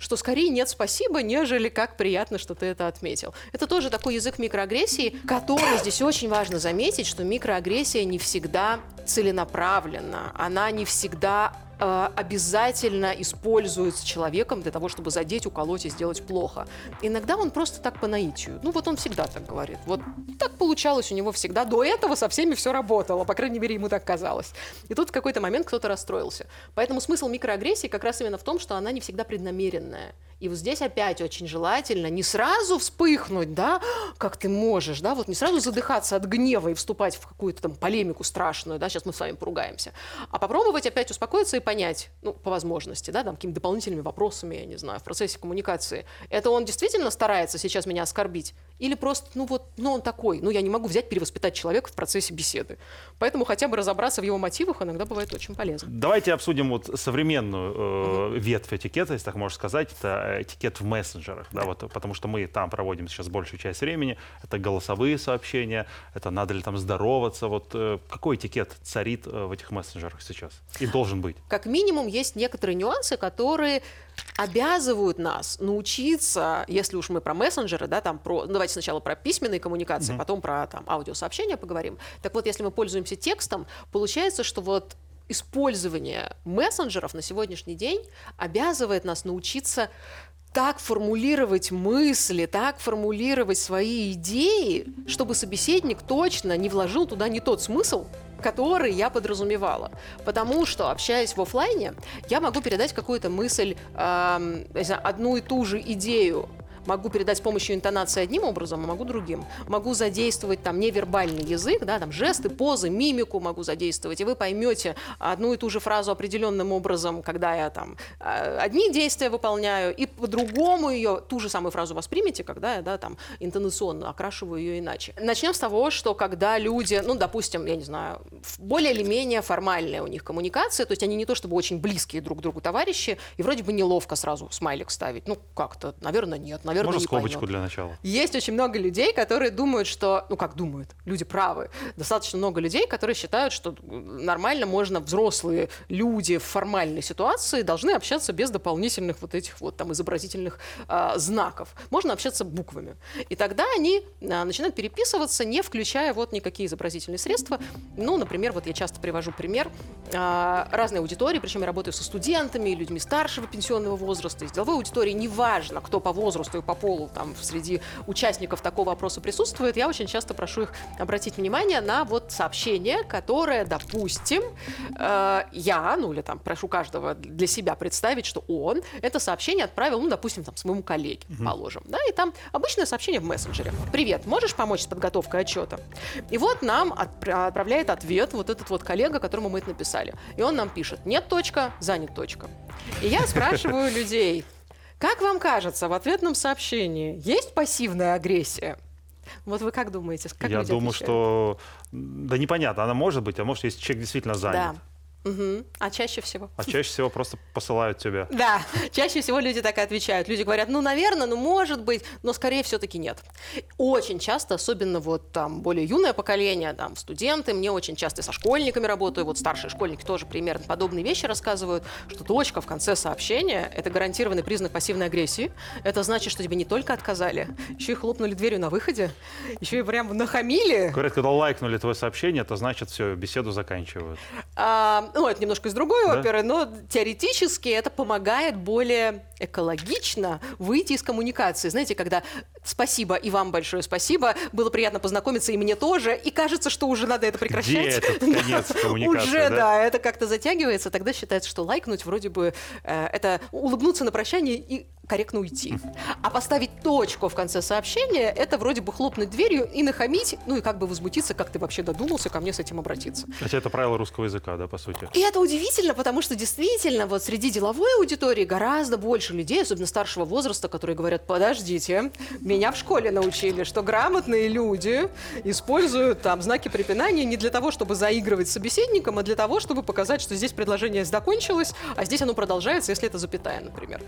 что скорее нет спасибо, нежели как приятно, что ты это отметил. Это тоже такой язык микроагрессии, который здесь очень важно заметить, что микроагрессия не всегда целенаправлена, она не всегда обязательно используется человеком для того, чтобы задеть, уколоть и сделать плохо. Иногда он просто так по наитию. Ну вот он всегда так говорит. Вот так получалось у него всегда. До этого со всеми все работало. По крайней мере, ему так казалось. И тут в какой-то момент кто-то расстроился. Поэтому смысл микроагрессии как раз именно в том, что она не всегда преднамеренная. И вот здесь опять очень желательно не сразу вспыхнуть, да, как ты можешь, да, вот не сразу задыхаться от гнева и вступать в какую-то там полемику страшную, да, сейчас мы с вами поругаемся, а попробовать опять успокоиться и понять, ну, по возможности, да, там, какими-то дополнительными вопросами, я не знаю, в процессе коммуникации, это он действительно старается сейчас меня оскорбить? Или просто, ну вот, ну он такой, ну я не могу взять, перевоспитать человека в процессе беседы. Поэтому хотя бы разобраться в его мотивах иногда бывает очень полезно. Давайте обсудим вот современную э, ветвь этикета, если так можно сказать. Это этикет в мессенджерах, да, вот, потому что мы там проводим сейчас большую часть времени. Это голосовые сообщения, это надо ли там здороваться. Вот э, какой этикет царит э, в этих мессенджерах сейчас и должен быть? как минимум есть некоторые нюансы, которые обязывают нас научиться, если уж мы про мессенджеры, да, там про, ну, давайте сначала про письменные коммуникации, потом про там аудиосообщения поговорим. Так вот, если мы пользуемся текстом, получается, что вот использование мессенджеров на сегодняшний день обязывает нас научиться так формулировать мысли, так формулировать свои идеи, чтобы собеседник точно не вложил туда не тот смысл, который я подразумевала. Потому что, общаясь в оффлайне, я могу передать какую-то мысль, знаю, одну и ту же идею могу передать с помощью интонации одним образом, а могу другим. Могу задействовать там невербальный язык, да, там жесты, позы, мимику могу задействовать, и вы поймете одну и ту же фразу определенным образом, когда я там э, одни действия выполняю, и по-другому ее, ту же самую фразу воспримете, когда я, да, там, интонационно окрашиваю ее иначе. Начнем с того, что когда люди, ну, допустим, я не знаю, более или менее формальная у них коммуникация, то есть они не то чтобы очень близкие друг к другу товарищи, и вроде бы неловко сразу смайлик ставить. Ну, как-то, наверное, нет, наверное, Можно не скобочку поймет. для начала? Есть очень много людей, которые думают, что... Ну, как думают? Люди правы. Достаточно много людей, которые считают, что нормально можно взрослые люди в формальной ситуации должны общаться без дополнительных вот этих вот там изобразительных а, знаков. Можно общаться буквами. И тогда они а, начинают переписываться, не включая вот никакие изобразительные средства. Ну, например, вот я часто привожу пример а, разной аудитории, причем я работаю со студентами, людьми старшего пенсионного возраста, из деловой аудитории, неважно, кто по возрасту и по полу там среди участников такого опроса присутствует, я очень часто прошу их обратить внимание на вот сообщение, которое, допустим, э, я, ну или там прошу каждого для себя представить, что он это сообщение отправил, ну, допустим, там своему коллеге, положим, да, и там обычное сообщение в мессенджере. Привет, можешь помочь с подготовкой отчета? И вот нам отпра- отправляет ответ вот этот вот коллега, которому мы это написали. И он нам пишет, нет точка, занят точка. И я спрашиваю людей, как вам кажется, в ответном сообщении есть пассивная агрессия? Вот вы как думаете? Как Я думаю, отвечают? что... Да непонятно, она может быть, а может, если человек действительно занят. Да. Мгм. А чаще всего? А чаще всего просто посылают тебя. Да, чаще всего люди так и отвечают. Люди говорят, ну, наверное, ну, может быть, но скорее все-таки нет. Очень часто, особенно вот там более юное поколение, там студенты, мне очень часто со школьниками работаю, вот старшие школьники тоже примерно подобные вещи рассказывают, что точка в конце сообщения – это гарантированный признак пассивной агрессии. Это значит, что тебе не только отказали, еще и хлопнули дверью на выходе, еще и прям нахамили. Говорят, когда лайкнули твое сообщение, это значит, все, беседу заканчивают. А, ну, это немножко из другой Да? оперы, но теоретически это помогает более экологично выйти из коммуникации. Знаете, когда спасибо и вам большое спасибо, было приятно познакомиться и мне тоже, и кажется, что уже надо это прекращать. Где этот конец коммуникации, Уже, да? да, это как-то затягивается, тогда считается, что лайкнуть вроде бы э, это улыбнуться на прощание и корректно уйти. А поставить точку в конце сообщения, это вроде бы хлопнуть дверью и нахамить, ну и как бы возмутиться, как ты вообще додумался ко мне с этим обратиться. Хотя это правило русского языка, да, по сути. И это удивительно, потому что действительно вот среди деловой аудитории гораздо больше людей, особенно старшего возраста, которые говорят, подождите, меня в школе научили, что грамотные люди используют там знаки препинания не для того, чтобы заигрывать с собеседником, а для того, чтобы показать, что здесь предложение закончилось, а здесь оно продолжается, если это запятая, например.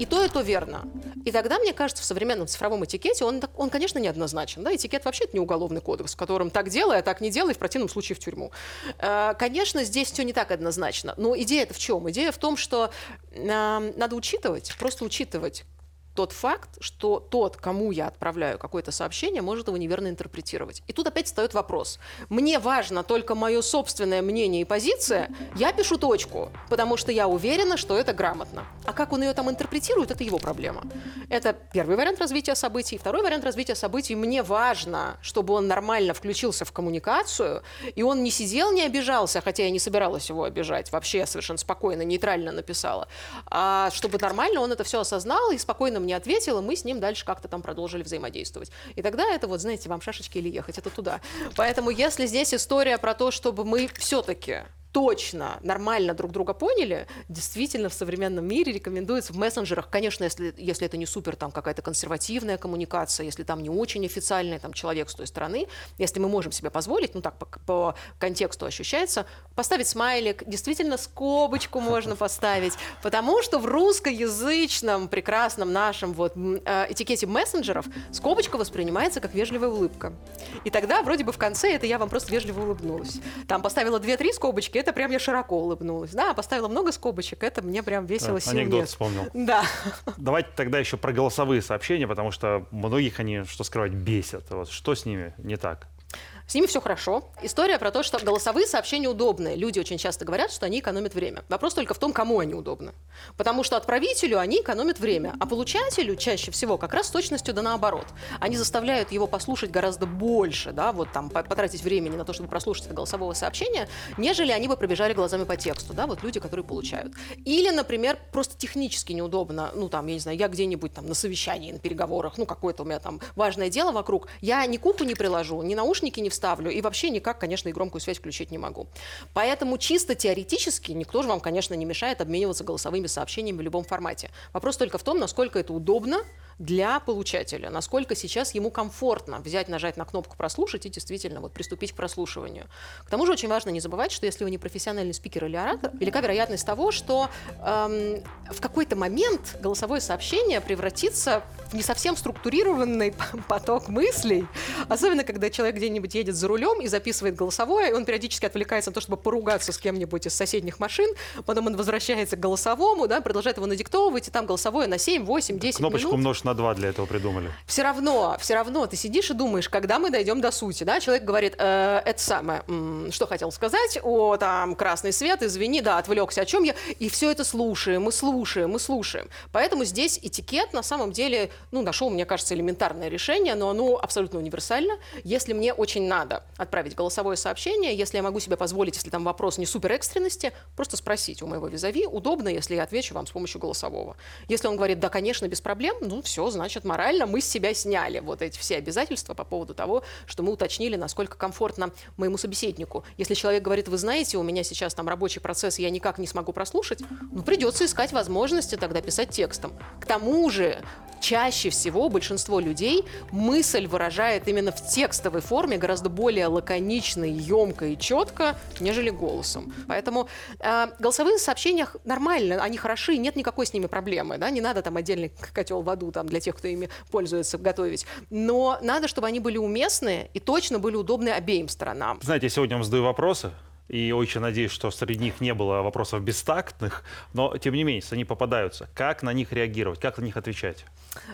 И то, и то верно. И тогда, мне кажется, в современном цифровом этикете он, он конечно, неоднозначен. Да? Этикет вообще это не уголовный кодекс, в котором так делай, а так не делай, в противном случае в тюрьму. Э, Конечно, здесь все не так однозначно. Но идея-то в чем? Идея в том, что э, надо учитывать, просто учитывать тот факт, что тот, кому я отправляю какое-то сообщение, может его неверно интерпретировать. И тут опять встает вопрос. Мне важно только мое собственное мнение и позиция, я пишу точку, потому что я уверена, что это грамотно. А как он ее там интерпретирует, это его проблема. Это первый вариант развития событий. Второй вариант развития событий. Мне важно, чтобы он нормально включился в коммуникацию, и он не сидел, не обижался, хотя я не собиралась его обижать. Вообще я совершенно спокойно, нейтрально написала. А чтобы нормально он это все осознал и спокойно мне ответил, и мы с ним дальше как-то там продолжили взаимодействовать. И тогда это вот, знаете, вам шашечки или ехать, это туда. Поэтому если здесь история про то, чтобы мы все-таки точно, нормально друг друга поняли, действительно в современном мире рекомендуется в мессенджерах, конечно, если, если это не супер там какая-то консервативная коммуникация, если там не очень официальный там человек с той стороны, если мы можем себе позволить, ну так по, по контексту ощущается, поставить смайлик, действительно скобочку можно поставить, потому что в русскоязычном прекрасном нашем вот э, этикете мессенджеров скобочка воспринимается как вежливая улыбка. И тогда вроде бы в конце это я вам просто вежливо улыбнулась. Там поставила 2-3 скобочки, это прям я широко улыбнулась. Да, поставила много скобочек, это мне прям весело Да, анекдот нет. вспомнил. Да. Давайте тогда еще про голосовые сообщения, потому что многих они, что скрывать, бесят. Вот что с ними не так? С ними все хорошо. История про то, что голосовые сообщения удобные. Люди очень часто говорят, что они экономят время. Вопрос только в том, кому они удобны. Потому что отправителю они экономят время, а получателю чаще всего как раз с точностью да наоборот. Они заставляют его послушать гораздо больше, да, вот там по- потратить времени на то, чтобы прослушать это голосового сообщения, нежели они бы пробежали глазами по тексту, да, вот люди, которые получают. Или, например, просто технически неудобно, ну там, я не знаю, я где-нибудь там на совещании, на переговорах, ну какое-то у меня там важное дело вокруг, я ни куху не приложу, ни наушники не вставлю, и вообще никак, конечно, и громкую связь включить не могу. Поэтому чисто теоретически никто же вам, конечно, не мешает обмениваться голосовыми сообщениями в любом формате. Вопрос только в том, насколько это удобно для получателя, насколько сейчас ему комфортно взять, нажать на кнопку «прослушать» и действительно вот приступить к прослушиванию. К тому же очень важно не забывать, что если вы не профессиональный спикер или оратор, велика вероятность того, что эм, в какой-то момент голосовое сообщение превратится в не совсем структурированный поток мыслей, особенно когда человек где-нибудь едет за рулем и записывает голосовое, и он периодически отвлекается на то, чтобы поругаться с кем-нибудь из соседних машин, потом он возвращается к голосовому, да, продолжает его надиктовывать, и там голосовое на 7, 8, 10 Кнопочку минут. умножь на 2 для этого придумали. все равно, все равно ты сидишь и думаешь, когда мы дойдем до сути, да? Человек говорит, «Э, это самое, что хотел сказать, о, там, красный свет, извини, да, отвлекся, о чем я, и все это слушаем, мы слушаем, мы слушаем. Поэтому здесь этикет, на самом деле, ну, нашел, мне кажется, элементарное решение, но оно абсолютно универсально. Если мне очень надо отправить голосовое сообщение, если я могу себе позволить, если там вопрос не супер экстренности, просто спросить у моего визави, удобно, если я отвечу вам с помощью голосового. Если он говорит, да, конечно, без проблем, ну, все, значит, морально мы с себя сняли вот эти все обязательства по поводу того, что мы уточнили, насколько комфортно моему собеседнику. Если человек говорит, вы знаете, у меня сейчас там рабочий процесс, я никак не смогу прослушать, ну, придется искать возможности тогда писать текстом. К тому же, чаще всего большинство людей мысль выражает именно в текстовой форме гораздо более лаконично, емко и четко, нежели голосом. Поэтому э, голосовые сообщения нормально, они хороши, нет никакой с ними проблемы, да, не надо там отдельный котел в аду там для тех, кто ими пользуется, готовить. Но надо, чтобы они были уместны и точно были удобны обеим сторонам. Знаете, я сегодня вам задаю вопросы, и очень надеюсь, что среди них не было вопросов бестактных, но тем не менее, они попадаются, как на них реагировать, как на них отвечать?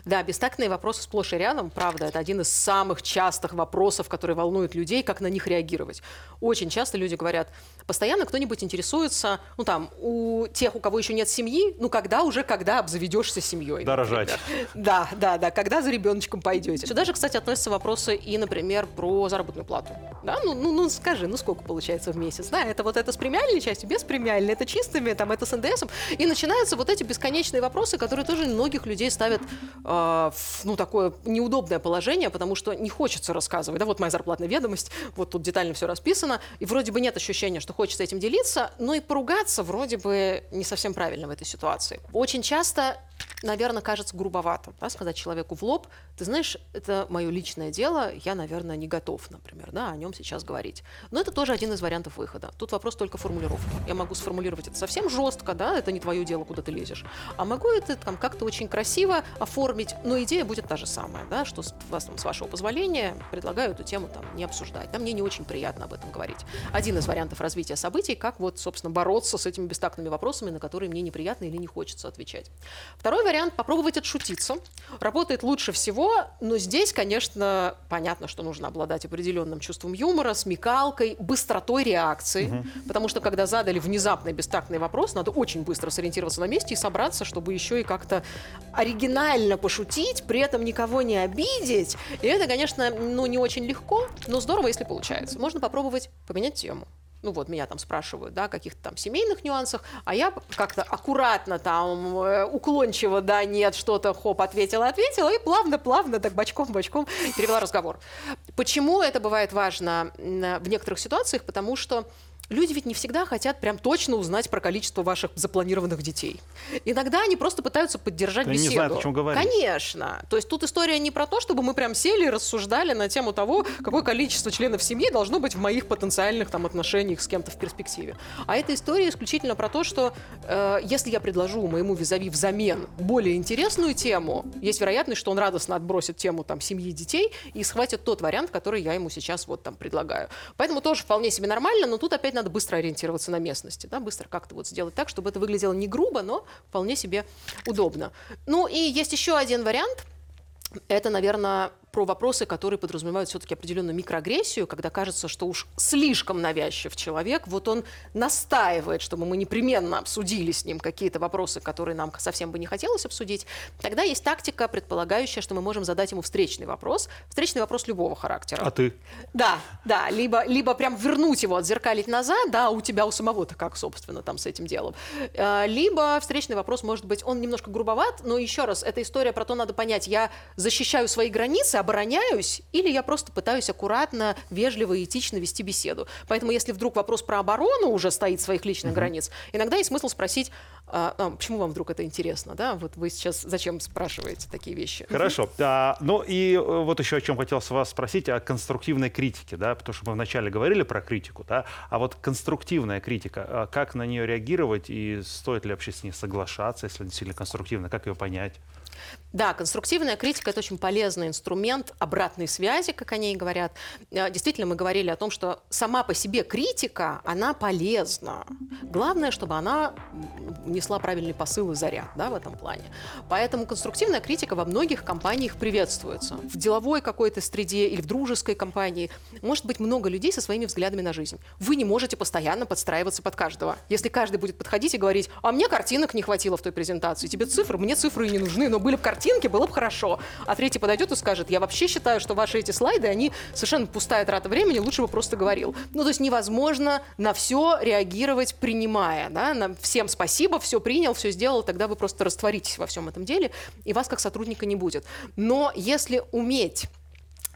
Да, бестактные вопросы сплошь и рядом, правда, это один из самых частых вопросов, которые волнуют людей, как на них реагировать. Очень часто люди говорят, постоянно кто-нибудь интересуется, ну там, у тех, у кого еще нет семьи, ну когда уже, когда обзаведешься семьей. Да, рожать. Да, да, да, когда за ребеночком пойдете. Сюда же, кстати, относятся вопросы и, например, про заработную плату. Да, ну, ну, ну скажи, ну сколько получается в месяц? Да, это вот это с премиальной частью, без премиальной, это чистыми, там, это с НДСом. И начинаются вот эти бесконечные вопросы, которые тоже многих людей ставят э, в, ну, такое неудобное положение, потому что не хочется рассказывать. Да, вот моя зарплатная ведомость, вот тут детально все расписано, и вроде бы нет ощущения, что хочется этим делиться, но и поругаться вроде бы не совсем правильно в этой ситуации. Очень часто наверное, кажется грубовато, да, сказать человеку в лоб, ты знаешь, это мое личное дело, я, наверное, не готов, например, да, о нем сейчас говорить. Но это тоже один из вариантов выхода. Тут вопрос только формулировки. Я могу сформулировать это совсем жестко, да, это не твое дело, куда ты лезешь. А могу это там как-то очень красиво оформить, но идея будет та же самая, да, что с, вас, там, с вашего позволения предлагаю эту тему там не обсуждать. Да, мне не очень приятно об этом говорить. Один из вариантов развития событий, как вот, собственно, бороться с этими бестактными вопросами, на которые мне неприятно или не хочется отвечать. Второй вариант – попробовать отшутиться. Работает лучше всего, но здесь, конечно, понятно, что нужно обладать определенным чувством юмора, смекалкой, быстротой реакции. Угу. Потому что, когда задали внезапный бестактный вопрос, надо очень быстро сориентироваться на месте и собраться, чтобы еще и как-то оригинально пошутить, при этом никого не обидеть. И это, конечно, ну, не очень легко, но здорово, если получается. Можно попробовать поменять тему ну вот меня там спрашивают, да, каких-то там семейных нюансах, а я как-то аккуратно там, э, уклончиво, да, нет, что-то, хоп, ответила, ответила, и плавно-плавно так бочком-бочком перевела разговор. Почему это бывает важно в некоторых ситуациях? Потому что Люди ведь не всегда хотят прям точно узнать про количество ваших запланированных детей. Иногда они просто пытаются поддержать они беседу. не знают, о чем говорить. Конечно. То есть тут история не про то, чтобы мы прям сели и рассуждали на тему того, какое количество членов семьи должно быть в моих потенциальных там отношениях с кем-то в перспективе. А эта история исключительно про то, что э, если я предложу моему визави взамен более интересную тему, есть вероятность, что он радостно отбросит тему там семьи и детей и схватит тот вариант, который я ему сейчас вот там предлагаю. Поэтому тоже вполне себе нормально, но тут опять опять надо быстро ориентироваться на местности, да, быстро как-то вот сделать так, чтобы это выглядело не грубо, но вполне себе удобно. Ну и есть еще один вариант. Это, наверное, про вопросы, которые подразумевают все-таки определенную микроагрессию, когда кажется, что уж слишком навязчив человек, вот он настаивает, чтобы мы непременно обсудили с ним какие-то вопросы, которые нам совсем бы не хотелось обсудить, тогда есть тактика, предполагающая, что мы можем задать ему встречный вопрос, встречный вопрос любого характера. А ты? Да, да, либо, либо прям вернуть его, отзеркалить назад, да, у тебя у самого-то как, собственно, там с этим делом. Э, либо встречный вопрос может быть, он немножко грубоват, но еще раз, эта история про то, надо понять, я защищаю свои границы, обороняюсь, или я просто пытаюсь аккуратно, вежливо и этично вести беседу. Поэтому если вдруг вопрос про оборону уже стоит своих личных mm-hmm. границ, иногда есть смысл спросить, а, а, почему вам вдруг это интересно, да? Вот вы сейчас зачем спрашиваете такие вещи? Хорошо. А, ну и э, вот еще о чем хотел с вас спросить, о конструктивной критике, да, потому что мы вначале говорили про критику, да, а вот конструктивная критика, а как на нее реагировать и стоит ли вообще с ней соглашаться, если действительно конструктивно, как ее понять? Да, конструктивная критика – это очень полезный инструмент обратной связи, как они и говорят. Э, действительно, мы говорили о том, что сама по себе критика, она полезна. Главное, чтобы она несла правильный посыл и заряд да, в этом плане. Поэтому конструктивная критика во многих компаниях приветствуется. В деловой какой-то среде или в дружеской компании может быть много людей со своими взглядами на жизнь. Вы не можете постоянно подстраиваться под каждого. Если каждый будет подходить и говорить, а мне картинок не хватило в той презентации, тебе цифры, мне цифры не нужны, но были бы картинки, было бы хорошо. А третий подойдет и скажет, я вообще считаю, что ваши эти слайды, они совершенно пустая трата времени, лучше бы просто говорил. Ну, то есть невозможно на все реагировать, принимая. Да? На всем спасибо, все принял, все сделал, тогда вы просто растворитесь во всем этом деле, и вас как сотрудника не будет. Но если уметь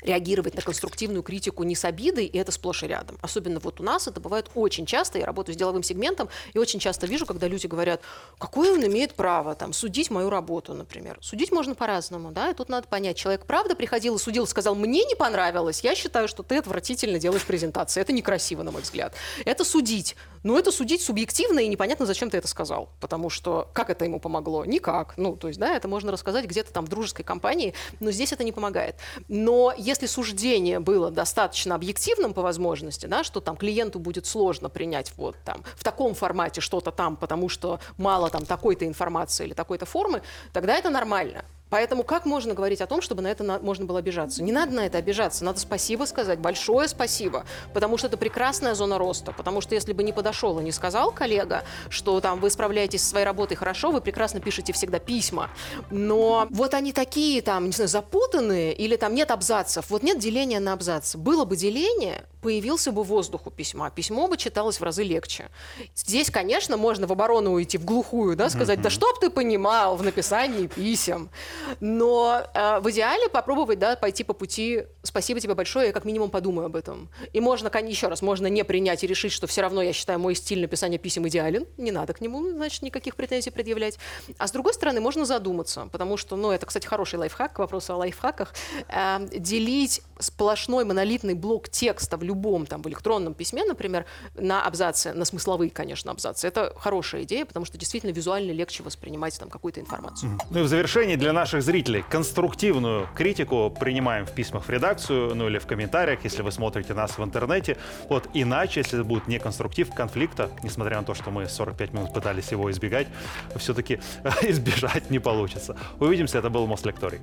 реагировать на конструктивную критику не с обидой, и это сплошь и рядом. Особенно вот у нас это бывает очень часто. Я работаю с деловым сегментом, и очень часто вижу, когда люди говорят, какое он имеет право там, судить мою работу, например. Судить можно по-разному, да, и тут надо понять, человек правда приходил и судил, сказал, мне не понравилось, я считаю, что ты отвратительно делаешь презентации, это некрасиво, на мой взгляд. Это судить. Ну, это судить субъективно, и непонятно, зачем ты это сказал. Потому что как это ему помогло? Никак. Ну, то есть, да, это можно рассказать где-то там в дружеской компании, но здесь это не помогает. Но если суждение было достаточно объективным по возможности, да, что там клиенту будет сложно принять вот там в таком формате что-то там, потому что мало там такой-то информации или такой-то формы, тогда это нормально. Поэтому как можно говорить о том, чтобы на это на- можно было обижаться? Не надо на это обижаться, надо спасибо сказать, большое спасибо, потому что это прекрасная зона роста, потому что если бы не подошел и не сказал коллега, что там вы справляетесь со своей работой хорошо, вы прекрасно пишете всегда письма, но вот они такие там, не знаю, запутанные или там нет абзацев, вот нет деления на абзацы. Было бы деление, появился бы воздух у письма, письмо бы читалось в разы легче. Здесь, конечно, можно в оборону уйти в глухую, да, сказать, да чтоб ты понимал в написании писем. Но э, в идеале попробовать, да, пойти по пути «спасибо тебе большое, я как минимум подумаю об этом». И можно, еще раз, можно не принять и решить, что все равно, я считаю, мой стиль написания писем идеален, не надо к нему, значит, никаких претензий предъявлять. А с другой стороны, можно задуматься, потому что, ну, это, кстати, хороший лайфхак, к вопросу о лайфхаках, э, делить сплошной монолитный блок текста в любом там в электронном письме, например, на абзацы, на смысловые, конечно, абзацы. Это хорошая идея, потому что действительно визуально легче воспринимать там какую-то информацию. Ну и в завершении для наших зрителей конструктивную критику принимаем в письмах в редакцию, ну или в комментариях, если вы смотрите нас в интернете. Вот иначе, если это будет не конструктив конфликта, несмотря на то, что мы 45 минут пытались его избегать, все-таки избежать не получится. Увидимся, это был Мослекторий.